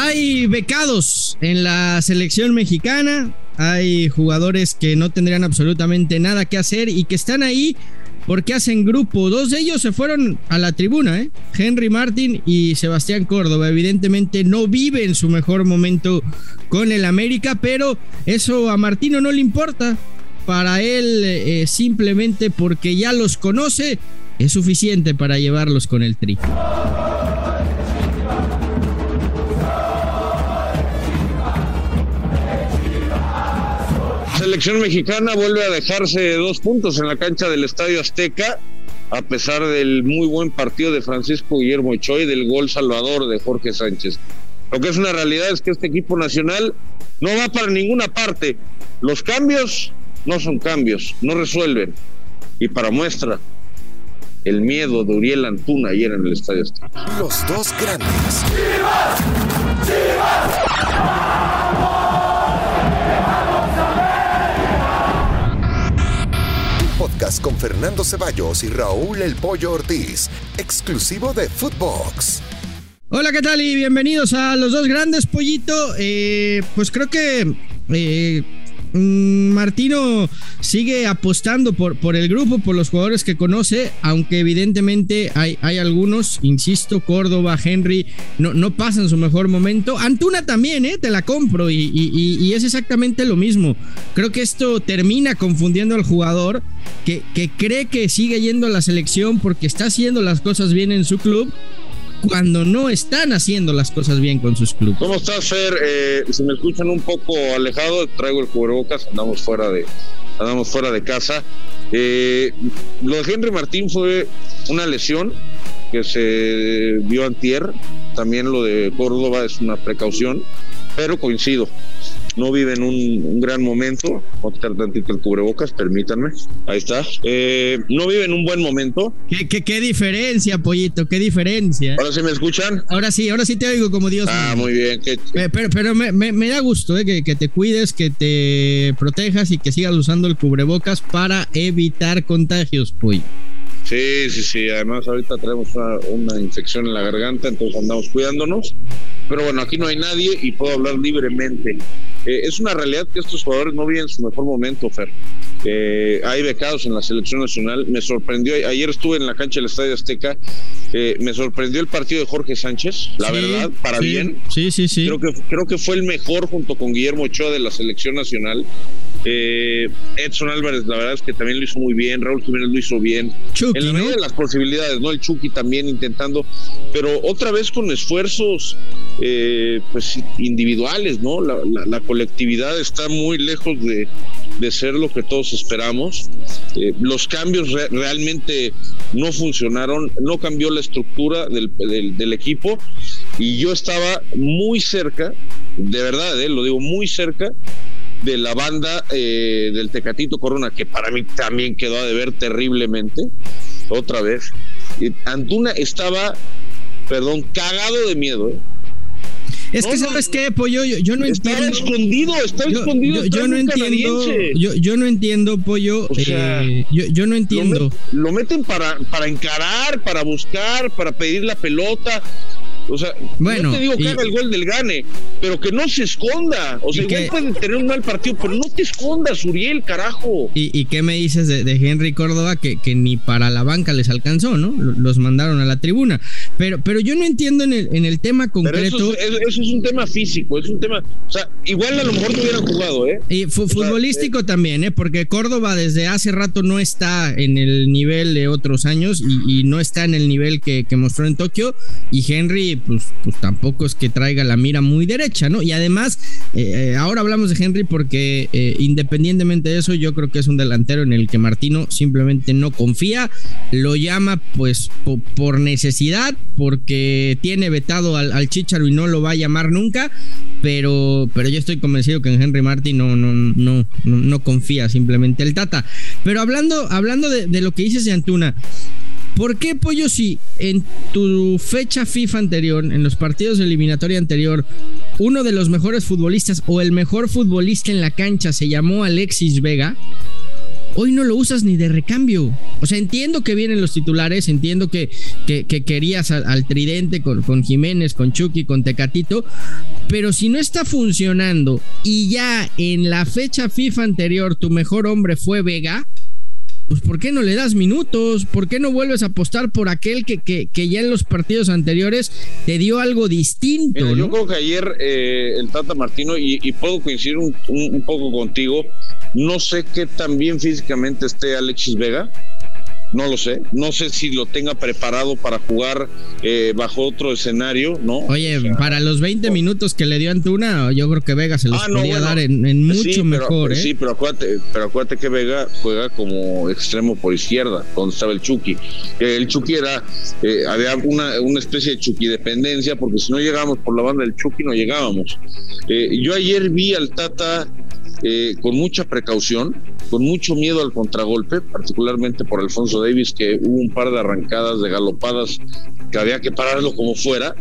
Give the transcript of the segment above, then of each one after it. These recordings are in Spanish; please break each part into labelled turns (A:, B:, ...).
A: Hay becados en la selección mexicana, hay jugadores que no tendrían absolutamente nada que hacer y que están ahí porque hacen grupo. Dos de ellos se fueron a la tribuna, ¿eh? Henry Martin y Sebastián Córdoba. Evidentemente no vive en su mejor momento con el América, pero eso a Martino no le importa. Para él, eh, simplemente porque ya los conoce, es suficiente para llevarlos con el tri.
B: Selección mexicana vuelve a dejarse dos puntos en la cancha del Estadio Azteca, a pesar del muy buen partido de Francisco Guillermo Ochoa y del gol salvador de Jorge Sánchez. Lo que es una realidad es que este equipo nacional no va para ninguna parte. Los cambios no son cambios, no resuelven. Y para muestra, el miedo de Uriel Antuna ayer en el Estadio Azteca.
C: Los dos grandes. Fernando Ceballos y Raúl El Pollo Ortiz, exclusivo de Footbox.
A: Hola, ¿qué tal? Y bienvenidos a los dos grandes, Pollito. Eh, pues creo que eh, Martino sigue apostando por, por el grupo, por los jugadores que conoce, aunque evidentemente hay, hay algunos, insisto, Córdoba, Henry, no, no pasan su mejor momento. Antuna también, ¿eh? te la compro y, y, es exactamente lo mismo. Creo que esto termina confundiendo al jugador que, que cree que sigue yendo a la selección porque está haciendo las cosas bien en su club cuando no están haciendo las cosas bien con sus clubes.
B: ¿Cómo estás, Fer? Eh, si me escuchan un poco alejado, traigo el cubrebocas, andamos fuera de, andamos fuera de casa. Eh, lo de Henry Martín fue una lesión que se vio antier, también lo de Córdoba es una precaución, pero coincido, no viven un, un gran momento. Voy a quitar tantito el cubrebocas, permítanme. Ahí está. Eh, no viven un buen momento.
A: ¿Qué, qué, qué diferencia, pollito? ¿Qué diferencia?
B: ¿Ahora sí me escuchan?
A: Ahora sí, ahora sí te oigo como Dios.
B: Ah, muy bien.
A: Pero, pero me, me, da gusto eh, que, que, te cuides, que te protejas y que sigas usando el cubrebocas para evitar contagios, pollo.
B: Sí, sí, sí. Además, ahorita tenemos una, una, infección en la garganta, entonces andamos cuidándonos. Pero bueno, aquí no hay nadie y puedo hablar libremente. Eh, es una realidad que estos jugadores no viven su mejor momento, Fer. Eh, hay becados en la selección nacional. Me sorprendió, ayer estuve en la cancha del Estadio Azteca, eh, me sorprendió el partido de Jorge Sánchez, la verdad, para bien.
A: Sí, sí, sí.
B: Creo que, creo que fue el mejor junto con Guillermo Ochoa de la selección nacional. Edson Álvarez, la verdad es que también lo hizo muy bien, Raúl Jiménez lo hizo bien. en la medida de las posibilidades, ¿no? El Chucky también intentando, pero otra vez con esfuerzos pues individuales, ¿no? La, la, colectividad está muy lejos de, de ser lo que todos esperamos. Eh, los cambios realmente no funcionaron, no cambió la estructura del, del, equipo y yo estaba muy cerca, de verdad, eh, lo digo muy cerca de la banda eh, del Tecatito Corona, que para mí también quedó a deber terriblemente, otra vez. Antuna estaba, perdón, cagado de miedo.
A: Es que, ¿sabes qué, Pollo? Yo, no entiendo.
B: Está escondido, está escondido.
A: Yo, no entiendo. Yo, no entiendo, Pollo. Eh, yo, no entiendo.
B: Lo, meten para, para encarar, para buscar, para pedir la pelota. O sea, bueno, no te digo que haga el gol del gane, pero que no se esconda. O sea, igual pueden tener un mal partido, pero no te escondas, Uriel, carajo.
A: ¿Y, qué me dices de, Henry Córdoba que, que, ni para la banca les alcanzó, ¿no? Los mandaron a la tribuna. Pero, pero yo no entiendo en el, en el tema concreto.
B: Eso es, un tema físico, es un tema. O sea, igual a lo mejor no hubieran jugado, ¿eh?
A: Y futbolístico eh, también, ¿eh? Porque Córdoba desde hace rato no está en el nivel de otros años y, no está en el nivel que, que mostró en Tokio. Y Henry pues, pues tampoco es que traiga la mira muy derecha, ¿no? Y además, eh, eh, ahora hablamos de Henry porque eh, independientemente de eso, yo creo que es un delantero en el que Martino simplemente no confía, lo llama pues por necesidad, porque tiene vetado al, al Chicharo y no lo va a llamar nunca, pero, pero yo estoy convencido que en Henry Martin no, no, no, no, confía simplemente el Tata. Pero hablando, hablando de, de lo que dices de Antuna, ¿Por qué, Pollo, si en tu fecha FIFA anterior, en los partidos de eliminatoria anterior, uno de los mejores futbolistas o el mejor futbolista en la cancha se llamó Alexis Vega? hoy no lo usas ni de recambio. O sea, entiendo que vienen los titulares, entiendo que, que, querías al, tridente con, con, Jiménez, con Chucky, con Tecatito, Pero si no está funcionando y ya en la fecha FIFA anterior tu mejor hombre fue Vega, pues ¿por qué no le das minutos? ¿Por qué no vuelves a apostar por aquel que, que, ya en los partidos anteriores te dio algo distinto?
B: Yo creo que ayer eh, el Tata Martino, y, puedo coincidir un, poco contigo, no sé qué tan bien físicamente esté Alexis Vega, no lo sé. No sé si lo tenga preparado para jugar eh, bajo otro escenario, ¿no?
A: Oye, para los 20 minutos que le dio Antuna, yo creo que Vega se los ah, podía dar en, mucho mejor. ¿eh?
B: Sí, pero acuérdate, pero acuérdate que Vega juega como extremo por izquierda, donde estaba el Chucky. El Chucky era, eh, había una, una especie de Chucky dependencia, porque si no llegábamos por la banda del Chucky, no llegábamos. yo ayer vi al Tata con mucha precaución, con mucho miedo al contragolpe, particularmente por Alfonso Davis, que hubo un par de arrancadas, de galopadas, que había que pararlo como fuera.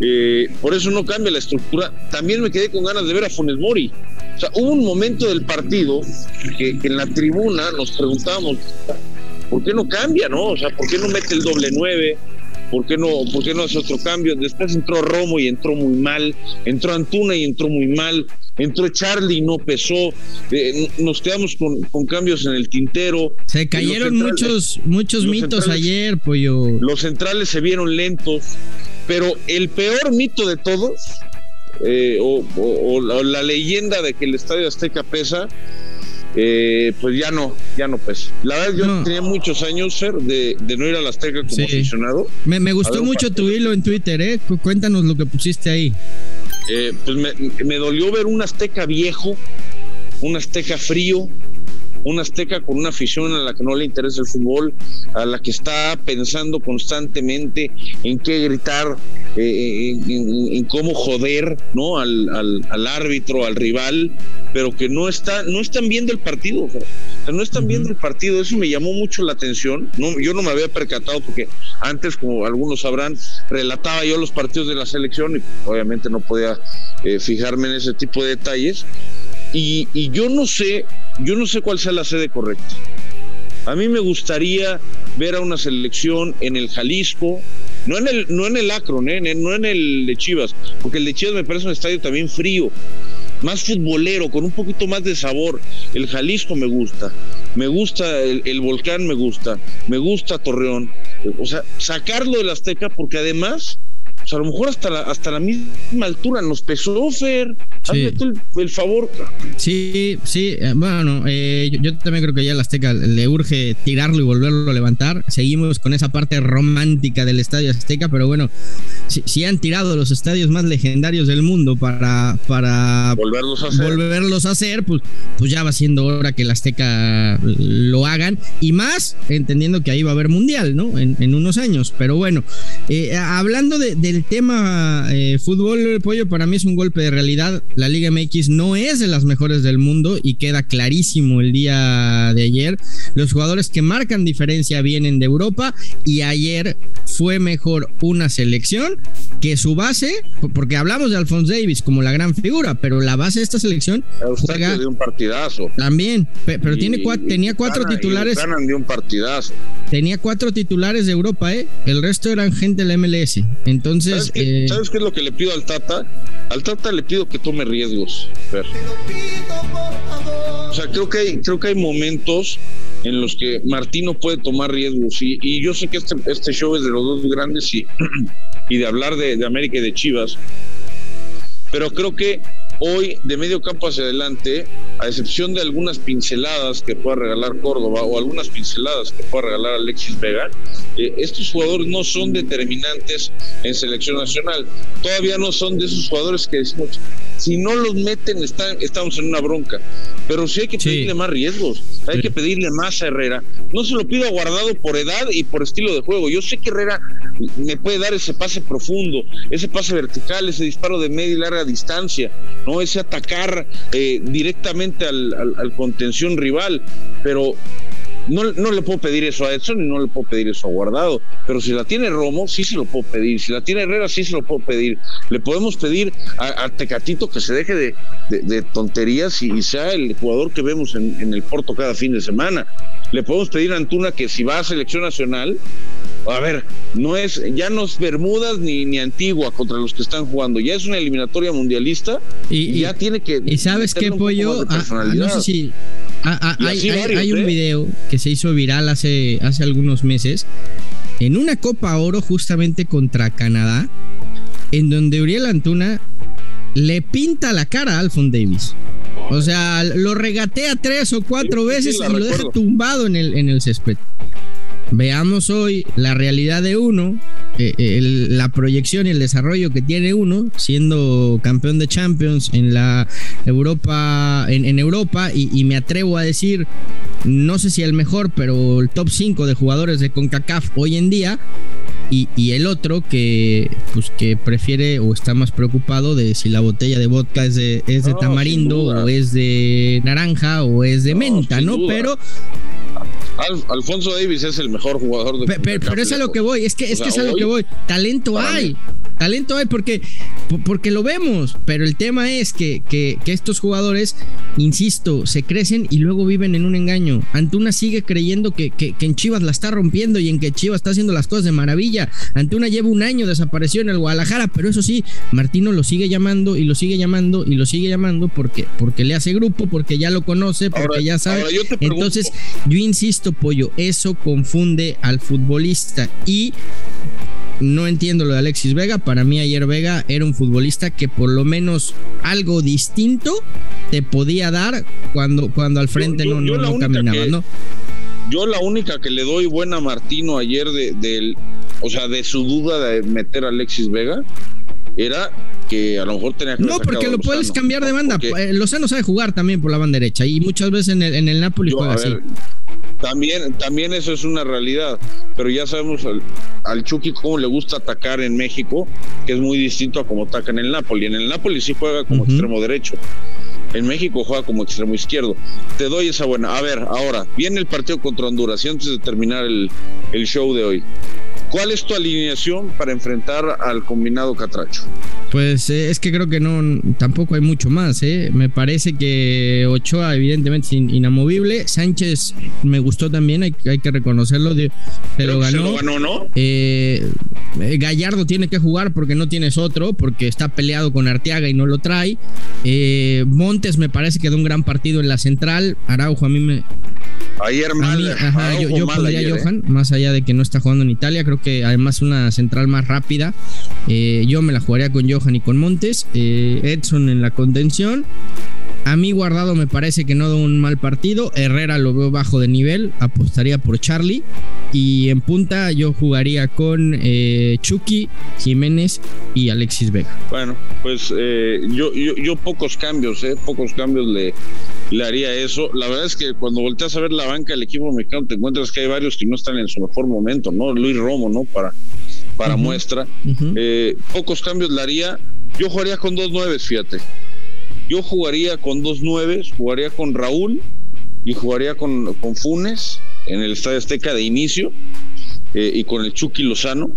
B: Eh, por eso no cambia la estructura. También me quedé con ganas de ver a Funes Mori. O sea, hubo un momento del partido que, en la tribuna nos preguntábamos, ¿por qué no cambia, no? O sea, ¿por qué no mete el doble nueve? ¿Por qué, no, ¿Por qué no hace otro cambio? Después entró Romo y entró muy mal, entró Antuna y entró muy mal entró Charlie, no pesó, eh, nos quedamos con, cambios en el tintero.
A: Se cayeron muchos, muchos mitos ayer, pollo.
B: Los centrales se vieron lentos, pero el peor mito de todos, eh, o, la, leyenda de que el Estadio Azteca pesa, eh, pues ya no, ya no pesa. La verdad, yo tenía muchos años, Fer, de, no ir al Azteca como aficionado.
A: Me, me gustó mucho tu hilo en Twitter, ¿eh? Cuéntanos lo que pusiste ahí.
B: Eh, pues me, dolió ver un Azteca viejo, un Azteca frío, un Azteca con una afición a la que no le interesa el fútbol, a la que está pensando constantemente en qué gritar, eh, en, cómo joder ¿no? Al, al, árbitro, al rival, pero que no, está, no están viendo el partido no están viendo el partido, eso me llamó mucho la atención. No, yo no me había percatado porque antes, como algunos sabrán, relataba yo los partidos de la selección y obviamente no podía eh, fijarme en ese tipo de detalles. Y, yo no sé, yo no sé cuál sea la sede correcta. A mí me gustaría ver a una selección en el Jalisco, no en el, no en el Akron, eh, no en el de Chivas, porque el de Chivas me parece un estadio también frío más futbolero, con un poquito más de sabor. El Jalisco me gusta, me gusta el, Volcán, me gusta, me gusta Torreón. O sea, sacarlo del Azteca porque además o sea, a lo mejor hasta la, hasta la misma altura nos pesó, Fer. Hazme tú el, favor.
A: Sí, sí. Eh, bueno, eh, yo, también creo que ya el Azteca le urge tirarlo y volverlo a levantar. Seguimos con esa parte romántica del Estadio Azteca, pero bueno, si, han tirado los estadios más legendarios del mundo para, para
B: volverlos, a hacer.
A: volverlos a hacer, pues, pues ya va siendo hora que el Azteca lo hagan. Y más entendiendo que ahí va a haber mundial, ¿no? En, unos años. Pero bueno, eh, hablando de, el tema eh, fútbol, pollo, para mí es un golpe de realidad. La Liga MX no es de las mejores del mundo y queda clarísimo el día de ayer. Los jugadores que marcan diferencia vienen de Europa y ayer fue mejor una selección que su base, porque hablamos de Alphonse Davis como la gran figura, pero la base de esta selección
B: juega de un partidazo.
A: También, pero tiene tenía cuatro titulares.
B: de un partidazo.
A: Tenía cuatro titulares de Europa, ¿eh? El resto eran gente del MLS. Entonces.
B: Eh, ¿Sabes qué, es lo que le pido al Tata? Al Tata le pido que tome riesgos. O sea, creo que hay, creo que hay momentos en los que Martino puede tomar riesgos. Y, y yo sé que este, este show es de los dos grandes y, y de hablar de, de América y de Chivas. Pero creo que hoy de medio campo hacia adelante, a excepción de algunas pinceladas que pueda regalar Córdoba o algunas pinceladas que pueda regalar Alexis Vega, eh, estos jugadores no son determinantes en selección nacional. Todavía no son de esos jugadores que decimos, si no los meten están, estamos en una bronca. Pero sí hay que pedirle más riesgos, hay que pedirle más a Herrera. No se lo pido a Guardado por edad y por estilo de juego. Yo sé que Herrera me puede dar ese pase profundo, ese pase vertical, ese disparo de media y larga distancia, no ese atacar eh, directamente al, al contención rival. Pero no, no le puedo pedir eso a Edson y no le puedo pedir eso a Guardado, pero si la tiene Romo, sí se lo puedo pedir, si la tiene Herrera, sí se lo puedo pedir. Le podemos pedir a, Tecatito que se deje de, tonterías y, sea el jugador que vemos en, el Porto cada fin de semana. Le podemos pedir a Antuna que si va a selección nacional, a ver, no es, ya no es Bermudas ni, ni Antigua contra los que están jugando, ya es una eliminatoria mundialista y, ya tiene que.
A: Y sabes qué, Pollo, ah, ah, no sé si. Ah, hay, un ¿eh? video que se hizo viral hace, hace algunos meses en una Copa Oro justamente contra Canadá, en donde Uriel Antuna le pinta la cara a Alfon Davis. O sea, lo regatea tres o cuatro veces y lo deja tumbado en el, en el césped. Veamos hoy la realidad de uno, eh, la proyección y el desarrollo que tiene uno, siendo campeón de Champions en la Europa, en, Europa, y, me atrevo a decir, no sé si el mejor, pero el top 5 de jugadores de CONCACAF hoy en día. Y, el otro que pues que prefiere o está más preocupado de si la botella de vodka es de, es de tamarindo o es de naranja o es de menta, ¿no? Pero
B: Alfonso Davis es el mejor jugador de
A: Pero, pero es a lo que voy, es que, es, que es a lo que voy. Talento hay. Talento hay porque, porque lo vemos, pero el tema es que, que, estos jugadores, insisto, se crecen y luego viven en un engaño. Antuna sigue creyendo que, que, en Chivas la está rompiendo y en que Chivas está haciendo las cosas de maravilla. Antuna lleva un año desapareció en el Guadalajara, pero eso sí, Martino lo sigue llamando y lo sigue llamando y lo sigue llamando porque, porque le hace grupo, porque ya lo conoce, porque ya sabe. Entonces, yo insisto, Pollo, eso confunde al futbolista y no entiendo lo de Alexis Vega. Para mí ayer Vega era un futbolista que por lo menos algo distinto te podía dar cuando, cuando al frente no, no, caminaba, ¿no?
B: Yo la única que le doy buena a Martino ayer de, o sea, de su duda de meter a Alexis Vega era que a lo mejor tenía que
A: No, porque lo puedes cambiar de banda. Eh, Lozano sabe jugar también por la banda derecha y muchas veces en el, en el Napoli juega así.
B: También, también eso es una realidad, pero ya sabemos al, al, Chucky cómo le gusta atacar en México, que es muy distinto a cómo ataca en el Napoli. En el Napoli sí juega como extremo derecho, en México juega como extremo izquierdo. Te doy esa buena. A ver, ahora, viene el partido contra Honduras y antes de terminar el, el show de hoy, ¿cuál es tu alineación para enfrentar al combinado Catracho?
A: Pues eh, es que creo que no, tampoco hay mucho más. ¿eh? Me parece que Ochoa, evidentemente, es inamovible. Sánchez me gustó también, hay, que reconocerlo. Se lo ganó.
B: ¿no?
A: Eh, Gallardo tiene que jugar porque no tienes otro, porque está peleado con Arteaga y no lo trae. Montes me parece que da un gran partido en la central. Araujo a mí me.
B: Ayer mal,
A: yo, Johan, más allá de que no está jugando en Italia, creo que además una central más rápida. yo me la jugaría con Johan y con Montes, eh, Edson en la contención. A mí Guardado me parece que no da un mal partido. Herrera lo veo bajo de nivel. Apostaría por Charlie. Y en punta yo jugaría con eh, Chucky, Jiménez y Alexis Vega.
B: Bueno, pues eh, yo, pocos cambios, pocos cambios le, le haría eso. La verdad es que cuando volteas a ver la banca del equipo mexicano te encuentras que hay varios que no están en su mejor momento, ¿no? Luis Romo, ¿no? Para, para muestra. Eh, pocos cambios le haría. Yo jugaría con dos nueves, fíjate. Yo jugaría con dos nueves, jugaría con Raúl y jugaría con, con Funes en el Estadio Azteca de inicio eh, y con el Chucky Lozano,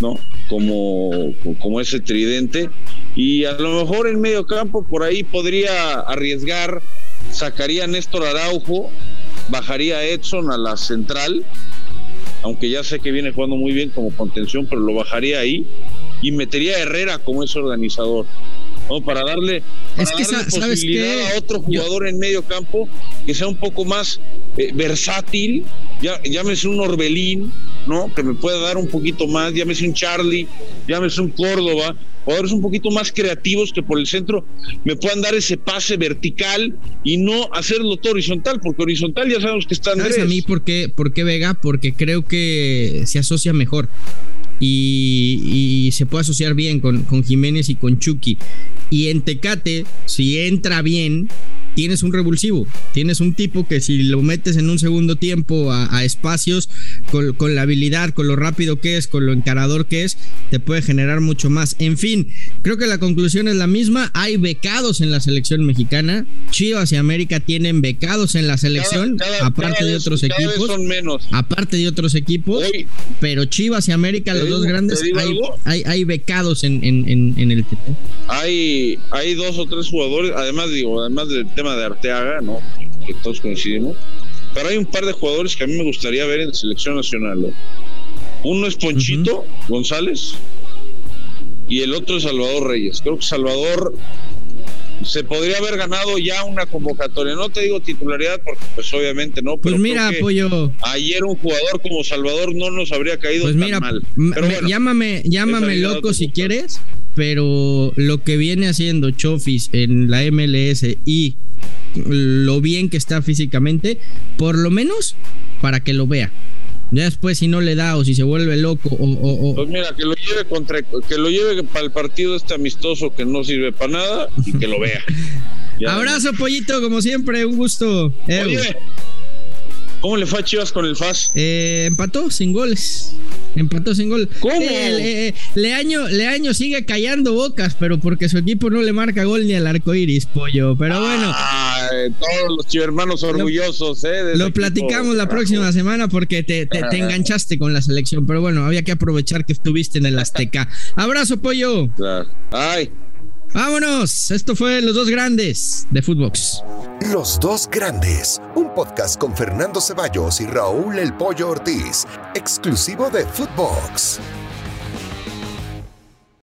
B: ¿no? Como, como ese tridente. Y a lo mejor en medio campo por ahí podría arriesgar, sacaría a Néstor Araujo, bajaría a Edson a la central aunque ya sé que viene jugando muy bien como contención, pero lo bajaría ahí y metería a Herrera como ese organizador. ¿no? Para darle, posibilidad a otro jugador en medio campo que sea un poco más eh, versátil, ya, llámese un Orbelín, ¿no? Que me pueda dar un poquito más, llámese un Charlie, llámese un Córdoba, jugadores un poquito más creativos que por el centro me puedan dar ese pase vertical y no hacerlo todo horizontal, porque horizontal ya sabemos que está Andrés.
A: a mí por qué, por qué Vega? Porque creo que se asocia mejor. Y, se puede asociar bien con, con Jiménez y con Chucky. Y en Tecate, si entra bien, tienes un revulsivo, tienes un tipo que si lo metes en un segundo tiempo a, espacios, con, la habilidad, con lo rápido que es, con lo encarador que es, te puede generar mucho más. En fin, creo que la conclusión es la misma. Hay becados en la selección mexicana. Chivas y América tienen becados en la selección, aparte de otros equipos.
B: Son menos.
A: Aparte de otros equipos. pero Chivas y América, los dos grandes, hay, hay, becados en, en, el equipo.
B: Hay, hay dos o tres jugadores, además digo, además del tema de Arteaga, ¿no? Que todos coincidimos. pero hay un par de jugadores que a mí me gustaría ver en selección nacional. ¿eh? Uno es Ponchito González y el otro es Salvador Reyes. Creo que Salvador se podría haber ganado ya una convocatoria. No te digo titularidad porque pues obviamente no.
A: Pues mira, apoyo.
B: Ayer un jugador como Salvador no nos habría caído pues tan mal.
A: Pero llámame, llámame loco si quieres, pero lo que viene haciendo Chofis en la MLS y lo bien que está físicamente, por lo menos para que lo vea. Ya después si no le da o si se vuelve loco o,
B: Pues mira, que lo lleve contra que lo lleve para el partido este amistoso que no sirve para nada y que lo vea.
A: Abrazo, pollito, como siempre, un gusto.
B: Oye, ¿cómo le fue a Chivas con el FAS?
A: Eh, empató sin goles. Empató sin gol.
B: ¿Cómo?
A: Leaño, Leaño sigue callando bocas, pero porque su equipo no le marca gol ni al arco iris, pollo. Pero bueno.
B: Todos los chivermanos orgullosos, ¿eh?
A: Lo platicamos la próxima semana porque te, enganchaste con la selección. Pero bueno, había que aprovechar que estuviste en el Azteca. Abrazo, pollo.
B: Ay.
A: Vámonos. Esto fue Los Dos Grandes de Footbox.
C: Los Dos Grandes, un podcast con Fernando Ceballos y Raúl El Pollo Ortiz, exclusivo de Footbox.